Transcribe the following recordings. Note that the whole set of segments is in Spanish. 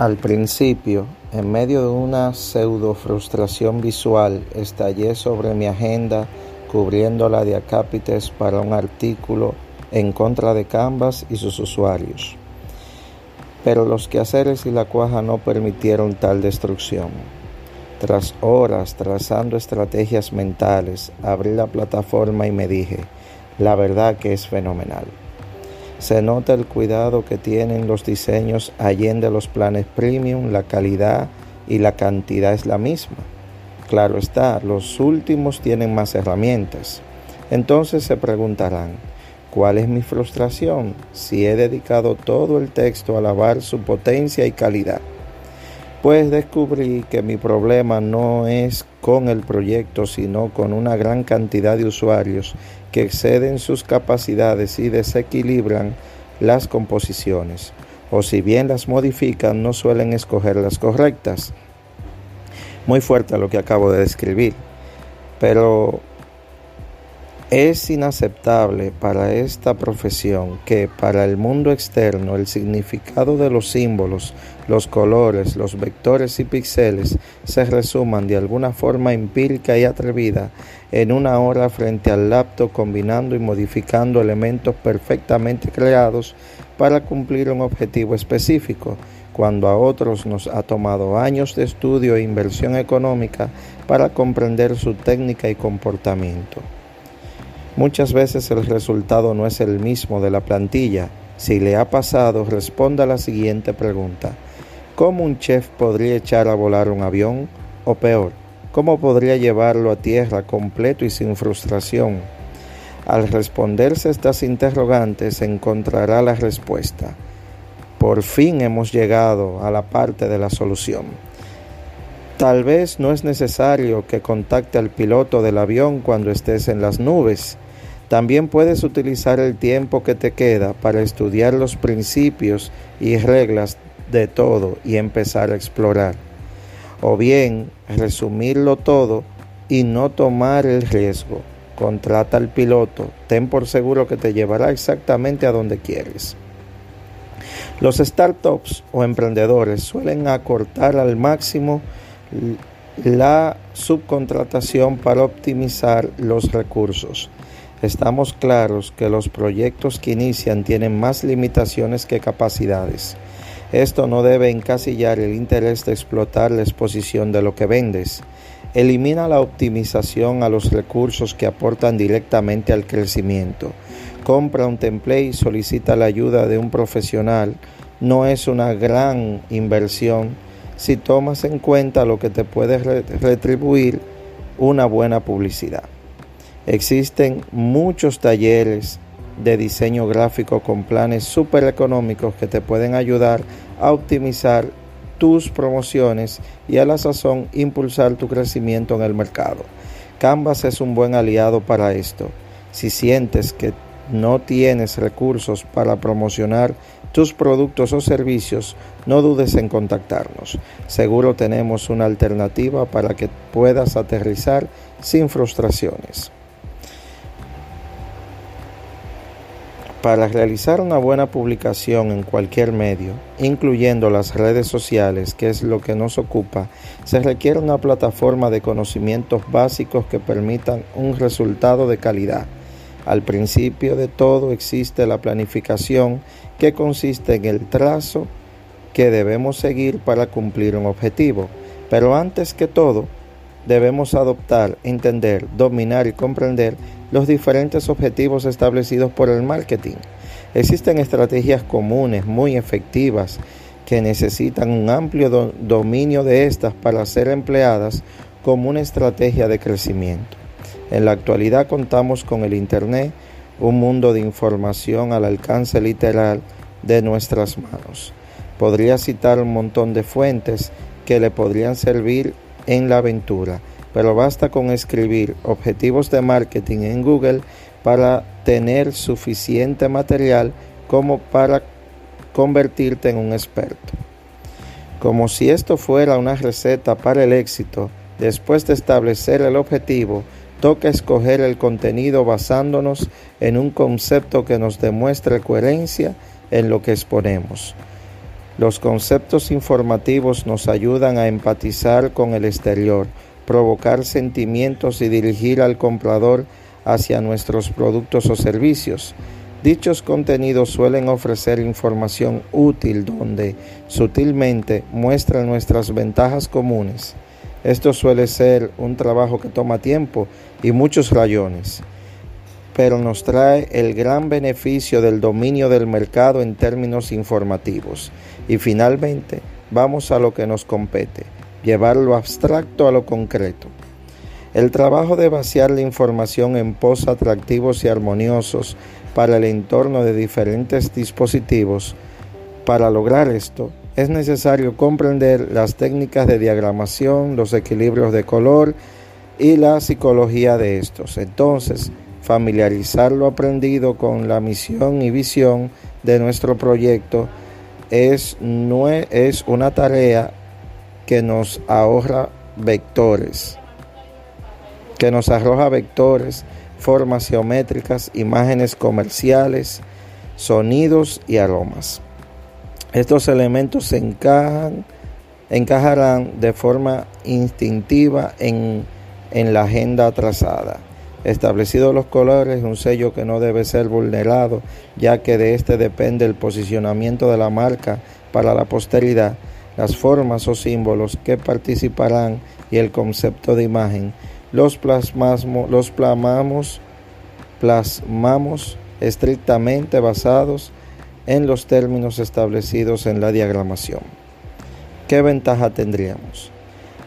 Al principio, en medio de una pseudo frustración visual, estallé sobre mi agenda cubriéndola de acápites para un artículo en contra de Canvas y sus usuarios. Pero los quehaceres y la cuaja no permitieron tal destrucción. Tras horas trazando estrategias mentales, abrí la plataforma y me dije, la verdad que es fenomenal. Se nota el cuidado que tienen los diseños allende los planes premium, la calidad y la cantidad es la misma. Claro está, los últimos tienen más herramientas. Entonces se preguntarán, ¿cuál es mi frustración si he dedicado todo el texto a alabar su potencia y calidad? Pues descubrí que mi problema no es con el proyecto, sino con una gran cantidad de usuarios que exceden sus capacidades y desequilibran las composiciones, o si bien las modifican, no suelen escoger las correctas. Muy fuerte lo que acabo de describir, pero es inaceptable para esta profesión que para el mundo externo el significado de los símbolos, los colores, los vectores y píxeles se resuman de alguna forma empírica y atrevida en una hora frente al laptop combinando y modificando elementos perfectamente creados para cumplir un objetivo específico, cuando a otros nos ha tomado años de estudio e inversión económica para comprender su técnica y comportamiento. Muchas veces el resultado no es el mismo de la plantilla. Si le ha pasado, responda la siguiente pregunta. ¿Cómo un chef podría echar a volar un avión? O peor, ¿cómo podría llevarlo a tierra completo y sin frustración? Al responderse estas interrogantes encontrará la respuesta. Por fin hemos llegado a la parte de la solución. Tal vez no es necesario que contacte al piloto del avión cuando estés en las nubes. También puedes utilizar el tiempo que te queda para estudiar los principios y reglas de todo y empezar a explorar. O bien resumirlo todo y no tomar el riesgo. Contrata al piloto, ten por seguro que te llevará exactamente a donde quieres. Los startups o emprendedores suelen acortar al máximo la subcontratación para optimizar los recursos. Estamos claros que los proyectos que inician tienen más limitaciones que capacidades. Esto no debe encasillar el interés de explotar la exposición de lo que vendes. Elimina la optimización a los recursos que aportan directamente al crecimiento. Compra un template y solicita la ayuda de un profesional. No es una gran inversión si tomas en cuenta lo que te puede retribuir una buena publicidad. Existen muchos talleres de diseño gráfico con planes súper económicos que te pueden ayudar a optimizar tus promociones y a la sazón impulsar tu crecimiento en el mercado. Canvas es un buen aliado para esto. Si sientes que no tienes recursos para promocionar tus productos o servicios, no dudes en contactarnos. Seguro tenemos una alternativa para que puedas aterrizar sin frustraciones. Para realizar una buena publicación en cualquier medio, incluyendo las redes sociales, que es lo que nos ocupa, se requiere una plataforma de conocimientos básicos que permitan un resultado de calidad. Al principio de todo existe la planificación que consiste en el trazo que debemos seguir para cumplir un objetivo. Pero antes que todo, debemos adoptar, entender, dominar y comprender los diferentes objetivos establecidos por el marketing. Existen estrategias comunes muy efectivas que necesitan un amplio dominio de estas para ser empleadas como una estrategia de crecimiento. En la actualidad contamos con el Internet, un mundo de información al alcance literal de nuestras manos. Podría citar un montón de fuentes que le podrían servir en la aventura, pero basta con escribir objetivos de marketing en Google para tener suficiente material como para convertirte en un experto. Como si esto fuera una receta para el éxito, después de establecer el objetivo, toca escoger el contenido basándonos en un concepto que nos demuestre coherencia en lo que exponemos. Los conceptos informativos nos ayudan a empatizar con el exterior, provocar sentimientos y dirigir al comprador hacia nuestros productos o servicios. Dichos contenidos suelen ofrecer información útil donde sutilmente muestran nuestras ventajas comunes. Esto suele ser un trabajo que toma tiempo y muchos rayones, pero nos trae el gran beneficio del dominio del mercado en términos informativos. Y finalmente, vamos a lo que nos compete, llevar lo abstracto a lo concreto. El trabajo de vaciar la información en pos atractivos y armoniosos para el entorno de diferentes dispositivos. Para lograr esto, es necesario comprender las técnicas de diagramación, los equilibrios de color y la psicología de estos. Entonces, familiarizar lo aprendido con la misión y visión de nuestro proyecto es, no es una tarea que nos ahorra vectores que nos arroja vectores, formas geométricas, imágenes comerciales, sonidos y aromas. Estos elementos se encajan, encajarán de forma instintiva en, en la agenda trazada. Establecidos los colores, un sello que no debe ser vulnerado, ya que de este depende el posicionamiento de la marca para la posteridad, las formas o símbolos que participarán y el concepto de imagen los, plasmamos, los plasmamos, plasmamos estrictamente basados en los términos establecidos en la diagramación. ¿Qué ventaja tendríamos?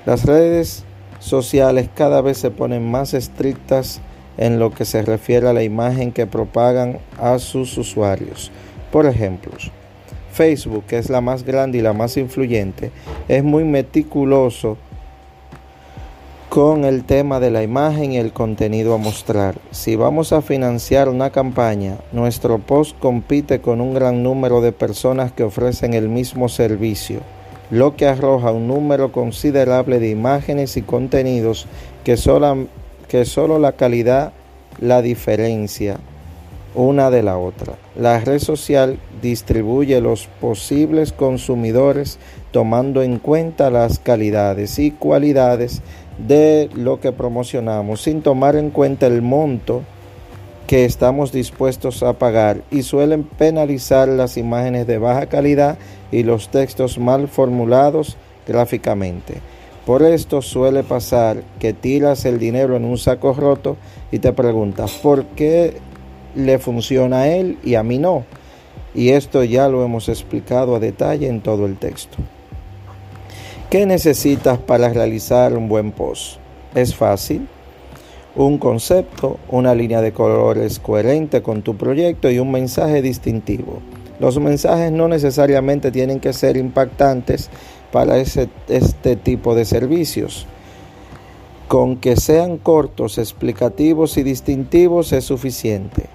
Las redes sociales cada vez se ponen más estrictas en lo que se refiere a la imagen que propagan a sus usuarios. Por ejemplo, Facebook, que es la más grande y la más influyente, es muy meticuloso con el tema de la imagen y el contenido a mostrar. Si vamos a financiar una campaña, nuestro post compite con un gran número de personas que ofrecen el mismo servicio, lo que arroja un número considerable de imágenes y contenidos que solo, que solo la calidad la diferencia una de la otra. La red social distribuye los posibles consumidores tomando en cuenta las calidades y cualidades de lo que promocionamos sin tomar en cuenta el monto que estamos dispuestos a pagar y suelen penalizar las imágenes de baja calidad y los textos mal formulados gráficamente. Por esto suele pasar que tiras el dinero en un saco roto y te preguntas por qué le funciona a él y a mí no. Y esto ya lo hemos explicado a detalle en todo el texto. ¿Qué necesitas para realizar un buen post? Es fácil. Un concepto, una línea de colores coherente con tu proyecto y un mensaje distintivo. Los mensajes no necesariamente tienen que ser impactantes para ese, este tipo de servicios. Con que sean cortos, explicativos y distintivos es suficiente.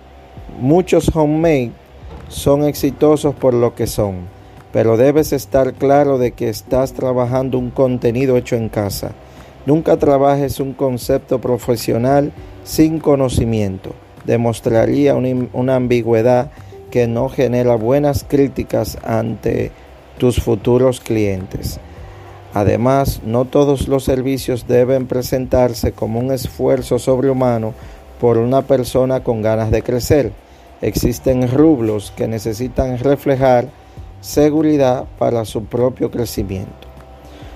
Muchos homemade son exitosos por lo que son pero debes estar claro de que estás trabajando un contenido hecho en casa. Nunca trabajes un concepto profesional sin conocimiento. Demostraría una, ambigüedad que no genera buenas críticas ante tus futuros clientes. Además, no todos los servicios deben presentarse como un esfuerzo sobrehumano por una persona con ganas de crecer. Existen rublos que necesitan reflejar seguridad para su propio crecimiento.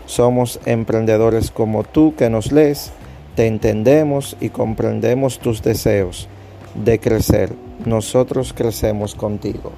Somos emprendedores como tú que nos lees, te entendemos y comprendemos tus deseos de crecer. Nosotros crecemos contigo.